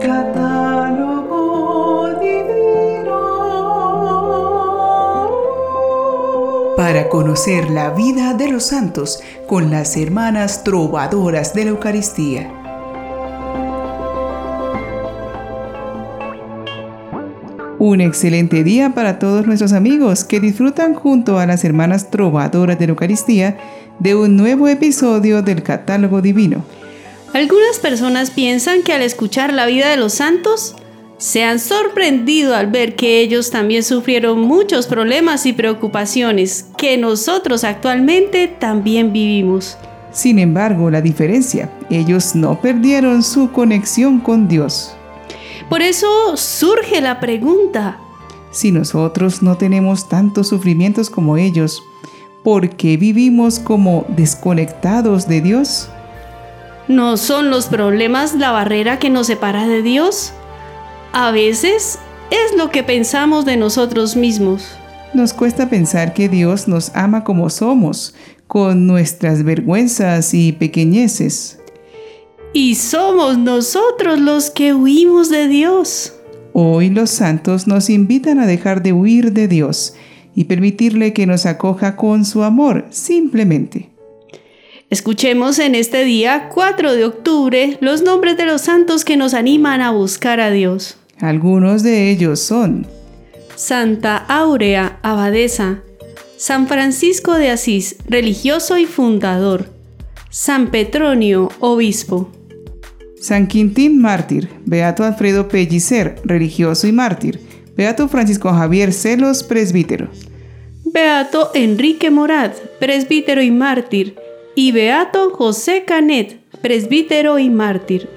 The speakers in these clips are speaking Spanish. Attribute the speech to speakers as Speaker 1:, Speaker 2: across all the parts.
Speaker 1: Catálogo divino. Para conocer la vida de los santos con las hermanas trovadoras de la Eucaristía. Un excelente día para todos nuestros amigos que disfrutan junto a las hermanas trovadoras de la Eucaristía de un nuevo episodio del Catálogo Divino.
Speaker 2: Algunas personas piensan que al escuchar la vida de los santos, se han sorprendido al ver que ellos también sufrieron muchos problemas y preocupaciones que nosotros actualmente también vivimos.
Speaker 1: Sin embargo, la diferencia, ellos no perdieron su conexión con Dios.
Speaker 2: Por eso surge la pregunta.
Speaker 1: Si nosotros no tenemos tantos sufrimientos como ellos, ¿por qué vivimos como desconectados de Dios?
Speaker 2: ¿No son los problemas la barrera que nos separa de Dios? A veces es lo que pensamos de nosotros mismos.
Speaker 1: Nos cuesta pensar que Dios nos ama como somos, con nuestras vergüenzas y pequeñeces.
Speaker 2: Y somos nosotros los que huimos de Dios.
Speaker 1: Hoy los santos nos invitan a dejar de huir de Dios y permitirle que nos acoja con su amor, simplemente.
Speaker 2: Escuchemos en este día 4 de octubre los nombres de los santos que nos animan a buscar a Dios.
Speaker 1: Algunos de ellos son
Speaker 2: Santa Áurea, abadesa, San Francisco de Asís, religioso y fundador, San Petronio, obispo.
Speaker 1: San Quintín, mártir. Beato Alfredo Pellicer, religioso y mártir. Beato Francisco Javier Celos, presbítero.
Speaker 2: Beato Enrique Morad, presbítero y mártir. Y Beato José Canet, presbítero y mártir.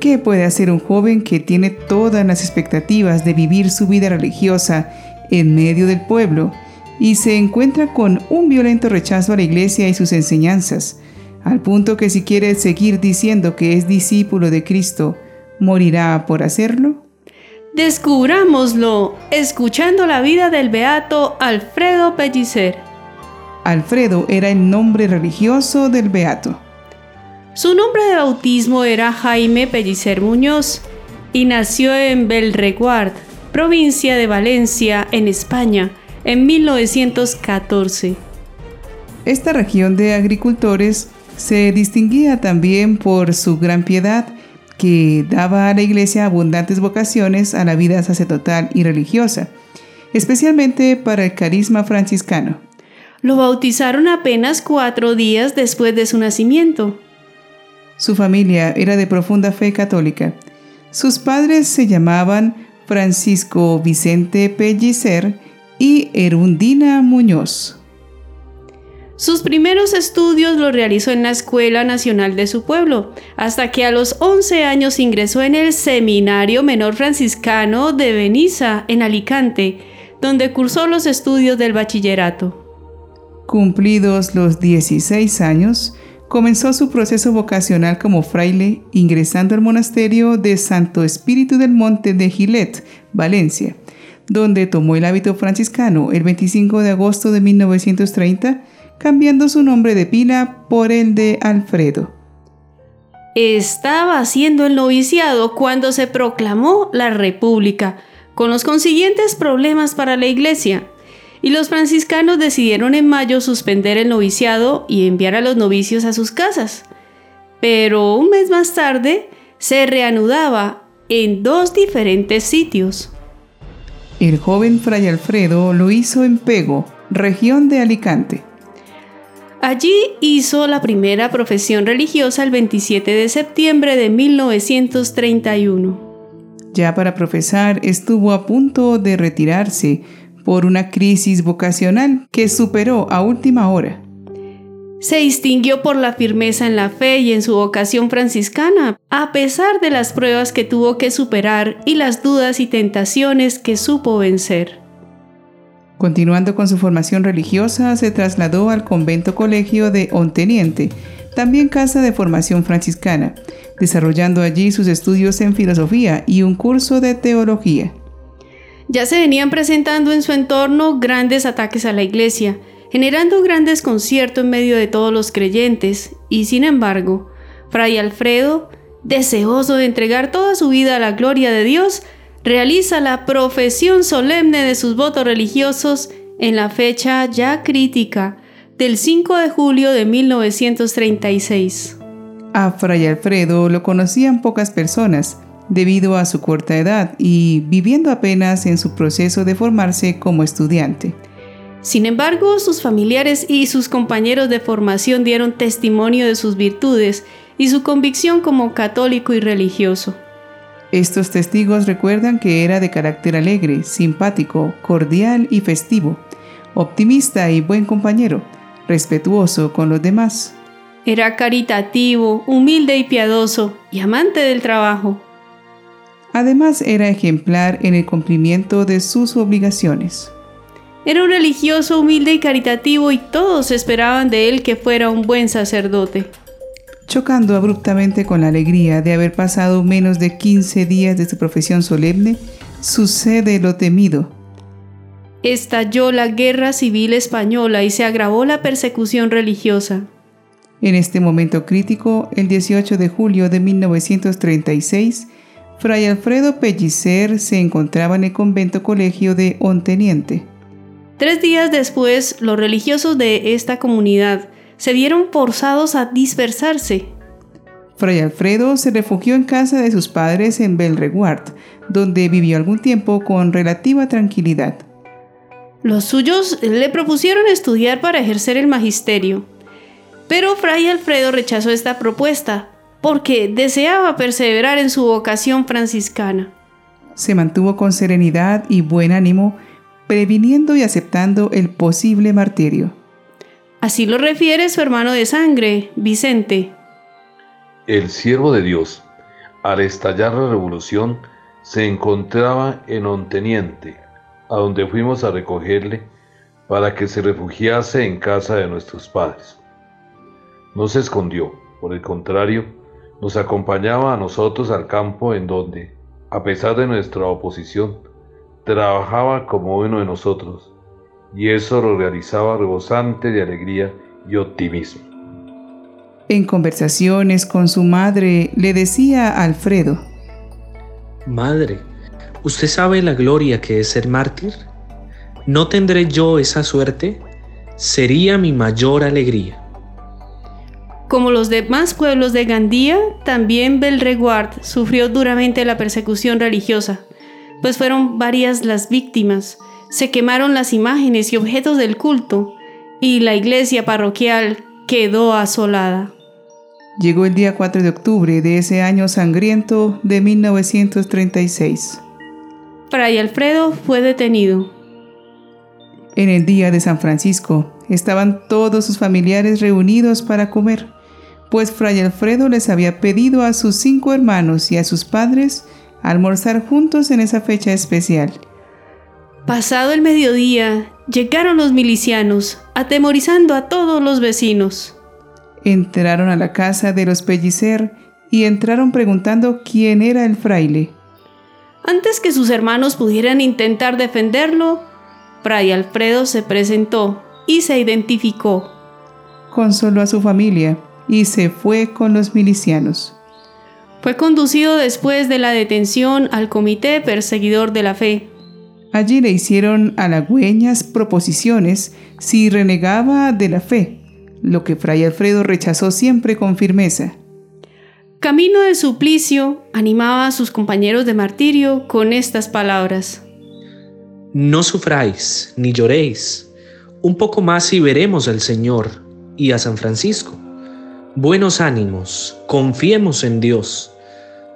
Speaker 1: ¿Qué puede hacer un joven que tiene todas las expectativas de vivir su vida religiosa en medio del pueblo y se encuentra con un violento rechazo a la iglesia y sus enseñanzas? al punto que si quiere seguir diciendo que es discípulo de Cristo, morirá por hacerlo?
Speaker 2: Descubrámoslo escuchando la vida del beato Alfredo Pellicer.
Speaker 1: Alfredo era el nombre religioso del beato.
Speaker 2: Su nombre de bautismo era Jaime Pellicer Muñoz y nació en Belreguard, provincia de Valencia, en España, en 1914.
Speaker 1: Esta región de agricultores se distinguía también por su gran piedad que daba a la iglesia abundantes vocaciones a la vida sacerdotal y religiosa, especialmente para el carisma franciscano.
Speaker 2: Lo bautizaron apenas cuatro días después de su nacimiento.
Speaker 1: Su familia era de profunda fe católica. Sus padres se llamaban Francisco Vicente Pellicer y Erundina Muñoz.
Speaker 2: Sus primeros estudios los realizó en la Escuela Nacional de su pueblo, hasta que a los 11 años ingresó en el Seminario Menor Franciscano de Beniza, en Alicante, donde cursó los estudios del bachillerato.
Speaker 1: Cumplidos los 16 años, comenzó su proceso vocacional como fraile, ingresando al monasterio de Santo Espíritu del Monte de Gilet, Valencia, donde tomó el hábito franciscano el 25 de agosto de 1930 cambiando su nombre de pila por el de Alfredo.
Speaker 2: Estaba haciendo el noviciado cuando se proclamó la República, con los consiguientes problemas para la Iglesia, y los franciscanos decidieron en mayo suspender el noviciado y enviar a los novicios a sus casas. Pero un mes más tarde se reanudaba en dos diferentes sitios.
Speaker 1: El joven fray Alfredo lo hizo en Pego, región de Alicante.
Speaker 2: Allí hizo la primera profesión religiosa el 27 de septiembre de 1931.
Speaker 1: Ya para profesar estuvo a punto de retirarse por una crisis vocacional que superó a última hora.
Speaker 2: Se distinguió por la firmeza en la fe y en su vocación franciscana, a pesar de las pruebas que tuvo que superar y las dudas y tentaciones que supo vencer.
Speaker 1: Continuando con su formación religiosa, se trasladó al convento colegio de Onteniente, también casa de formación franciscana, desarrollando allí sus estudios en filosofía y un curso de teología.
Speaker 2: Ya se venían presentando en su entorno grandes ataques a la iglesia, generando gran desconcierto en medio de todos los creyentes, y sin embargo, Fray Alfredo deseoso de entregar toda su vida a la gloria de Dios, realiza la profesión solemne de sus votos religiosos en la fecha ya crítica del 5 de julio de 1936.
Speaker 1: A Fray Alfredo lo conocían pocas personas debido a su corta edad y viviendo apenas en su proceso de formarse como estudiante.
Speaker 2: Sin embargo, sus familiares y sus compañeros de formación dieron testimonio de sus virtudes y su convicción como católico y religioso.
Speaker 1: Estos testigos recuerdan que era de carácter alegre, simpático, cordial y festivo, optimista y buen compañero, respetuoso con los demás.
Speaker 2: Era caritativo, humilde y piadoso, y amante del trabajo.
Speaker 1: Además era ejemplar en el cumplimiento de sus obligaciones.
Speaker 2: Era un religioso humilde y caritativo y todos esperaban de él que fuera un buen sacerdote
Speaker 1: chocando abruptamente con la alegría de haber pasado menos de 15 días de su profesión solemne, sucede lo temido.
Speaker 2: Estalló la guerra civil española y se agravó la persecución religiosa.
Speaker 1: En este momento crítico, el 18 de julio de 1936, Fray Alfredo Pellicer se encontraba en el convento colegio de Onteniente.
Speaker 2: Tres días después, los religiosos de esta comunidad se vieron forzados a dispersarse.
Speaker 1: Fray Alfredo se refugió en casa de sus padres en Belreguard, donde vivió algún tiempo con relativa tranquilidad.
Speaker 2: Los suyos le propusieron estudiar para ejercer el magisterio, pero Fray Alfredo rechazó esta propuesta porque deseaba perseverar en su vocación franciscana.
Speaker 1: Se mantuvo con serenidad y buen ánimo, previniendo y aceptando el posible martirio.
Speaker 2: Así lo refiere su hermano de sangre, Vicente.
Speaker 3: El siervo de Dios, al estallar la revolución, se encontraba en Onteniente, a donde fuimos a recogerle para que se refugiase en casa de nuestros padres. No se escondió, por el contrario, nos acompañaba a nosotros al campo en donde, a pesar de nuestra oposición, trabajaba como uno de nosotros y eso lo realizaba rebosante de alegría y optimismo.
Speaker 1: En conversaciones con su madre le decía a Alfredo,
Speaker 4: Madre, ¿usted sabe la gloria que es ser mártir? ¿No tendré yo esa suerte? Sería mi mayor alegría.
Speaker 2: Como los demás pueblos de Gandía, también Belreguard sufrió duramente la persecución religiosa, pues fueron varias las víctimas, se quemaron las imágenes y objetos del culto y la iglesia parroquial quedó asolada.
Speaker 1: Llegó el día 4 de octubre de ese año sangriento de 1936.
Speaker 2: Fray Alfredo fue detenido.
Speaker 1: En el día de San Francisco estaban todos sus familiares reunidos para comer, pues Fray Alfredo les había pedido a sus cinco hermanos y a sus padres almorzar juntos en esa fecha especial
Speaker 2: Pasado el mediodía, llegaron los milicianos, atemorizando a todos los vecinos.
Speaker 1: Entraron a la casa de los Pellicer y entraron preguntando quién era el fraile.
Speaker 2: Antes que sus hermanos pudieran intentar defenderlo, Fray Alfredo se presentó y se identificó.
Speaker 1: Consoló a su familia y se fue con los milicianos.
Speaker 2: Fue conducido después de la detención al Comité Perseguidor de la Fe,
Speaker 1: Allí le hicieron halagüeñas proposiciones si renegaba de la fe, lo que Fray Alfredo rechazó siempre con firmeza.
Speaker 2: Camino de suplicio animaba a sus compañeros de martirio con estas palabras.
Speaker 4: No sufráis ni lloréis. Un poco más y veremos al Señor y a San Francisco. Buenos ánimos, confiemos en Dios.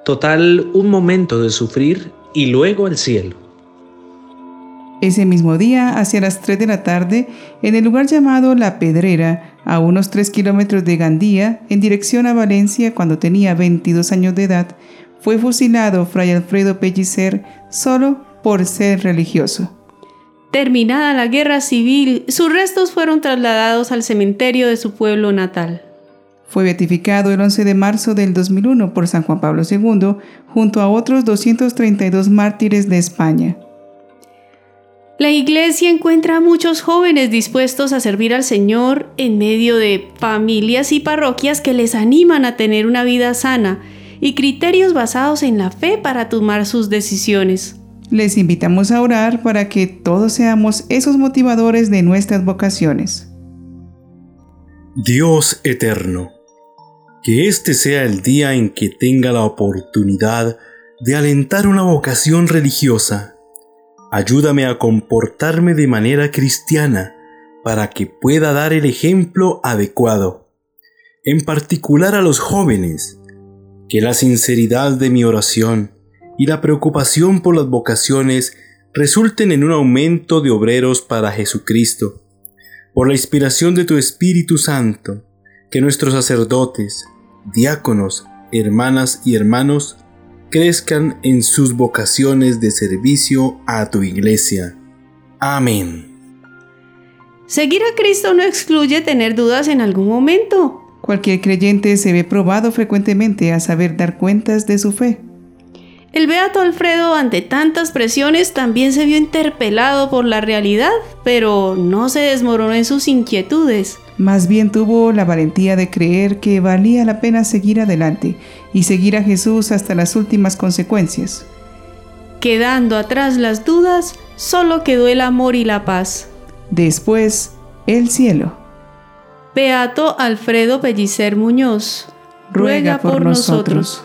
Speaker 4: Total, un momento de sufrir y luego al cielo.
Speaker 1: Ese mismo día, hacia las 3 de la tarde, en el lugar llamado La Pedrera, a unos 3 kilómetros de Gandía, en dirección a Valencia cuando tenía 22 años de edad, fue fusilado Fray Alfredo Pellicer solo por ser religioso.
Speaker 2: Terminada la guerra civil, sus restos fueron trasladados al cementerio de su pueblo natal.
Speaker 1: Fue beatificado el 11 de marzo del 2001 por San Juan Pablo II, junto a otros 232 mártires de España.
Speaker 2: La iglesia encuentra a muchos jóvenes dispuestos a servir al Señor en medio de familias y parroquias que les animan a tener una vida sana y criterios basados en la fe para tomar sus decisiones.
Speaker 1: Les invitamos a orar para que todos seamos esos motivadores de nuestras vocaciones.
Speaker 5: Dios eterno, que este sea el día en que tenga la oportunidad de alentar una vocación religiosa. Ayúdame a comportarme de manera cristiana para que pueda dar el ejemplo adecuado, en particular a los jóvenes, que la sinceridad de mi oración y la preocupación por las vocaciones resulten en un aumento de obreros para Jesucristo. Por la inspiración de tu Espíritu Santo, que nuestros sacerdotes, diáconos, hermanas y hermanos crezcan en sus vocaciones de servicio a tu iglesia. Amén.
Speaker 2: Seguir a Cristo no excluye tener dudas en algún momento.
Speaker 1: Cualquier creyente se ve probado frecuentemente a saber dar cuentas de su fe.
Speaker 2: El beato Alfredo ante tantas presiones también se vio interpelado por la realidad, pero no se desmoronó en sus inquietudes.
Speaker 1: Más bien tuvo la valentía de creer que valía la pena seguir adelante y seguir a Jesús hasta las últimas consecuencias.
Speaker 2: Quedando atrás las dudas, solo quedó el amor y la paz.
Speaker 1: Después, el cielo.
Speaker 2: Beato Alfredo Pellicer Muñoz, ruega, por, nosotros.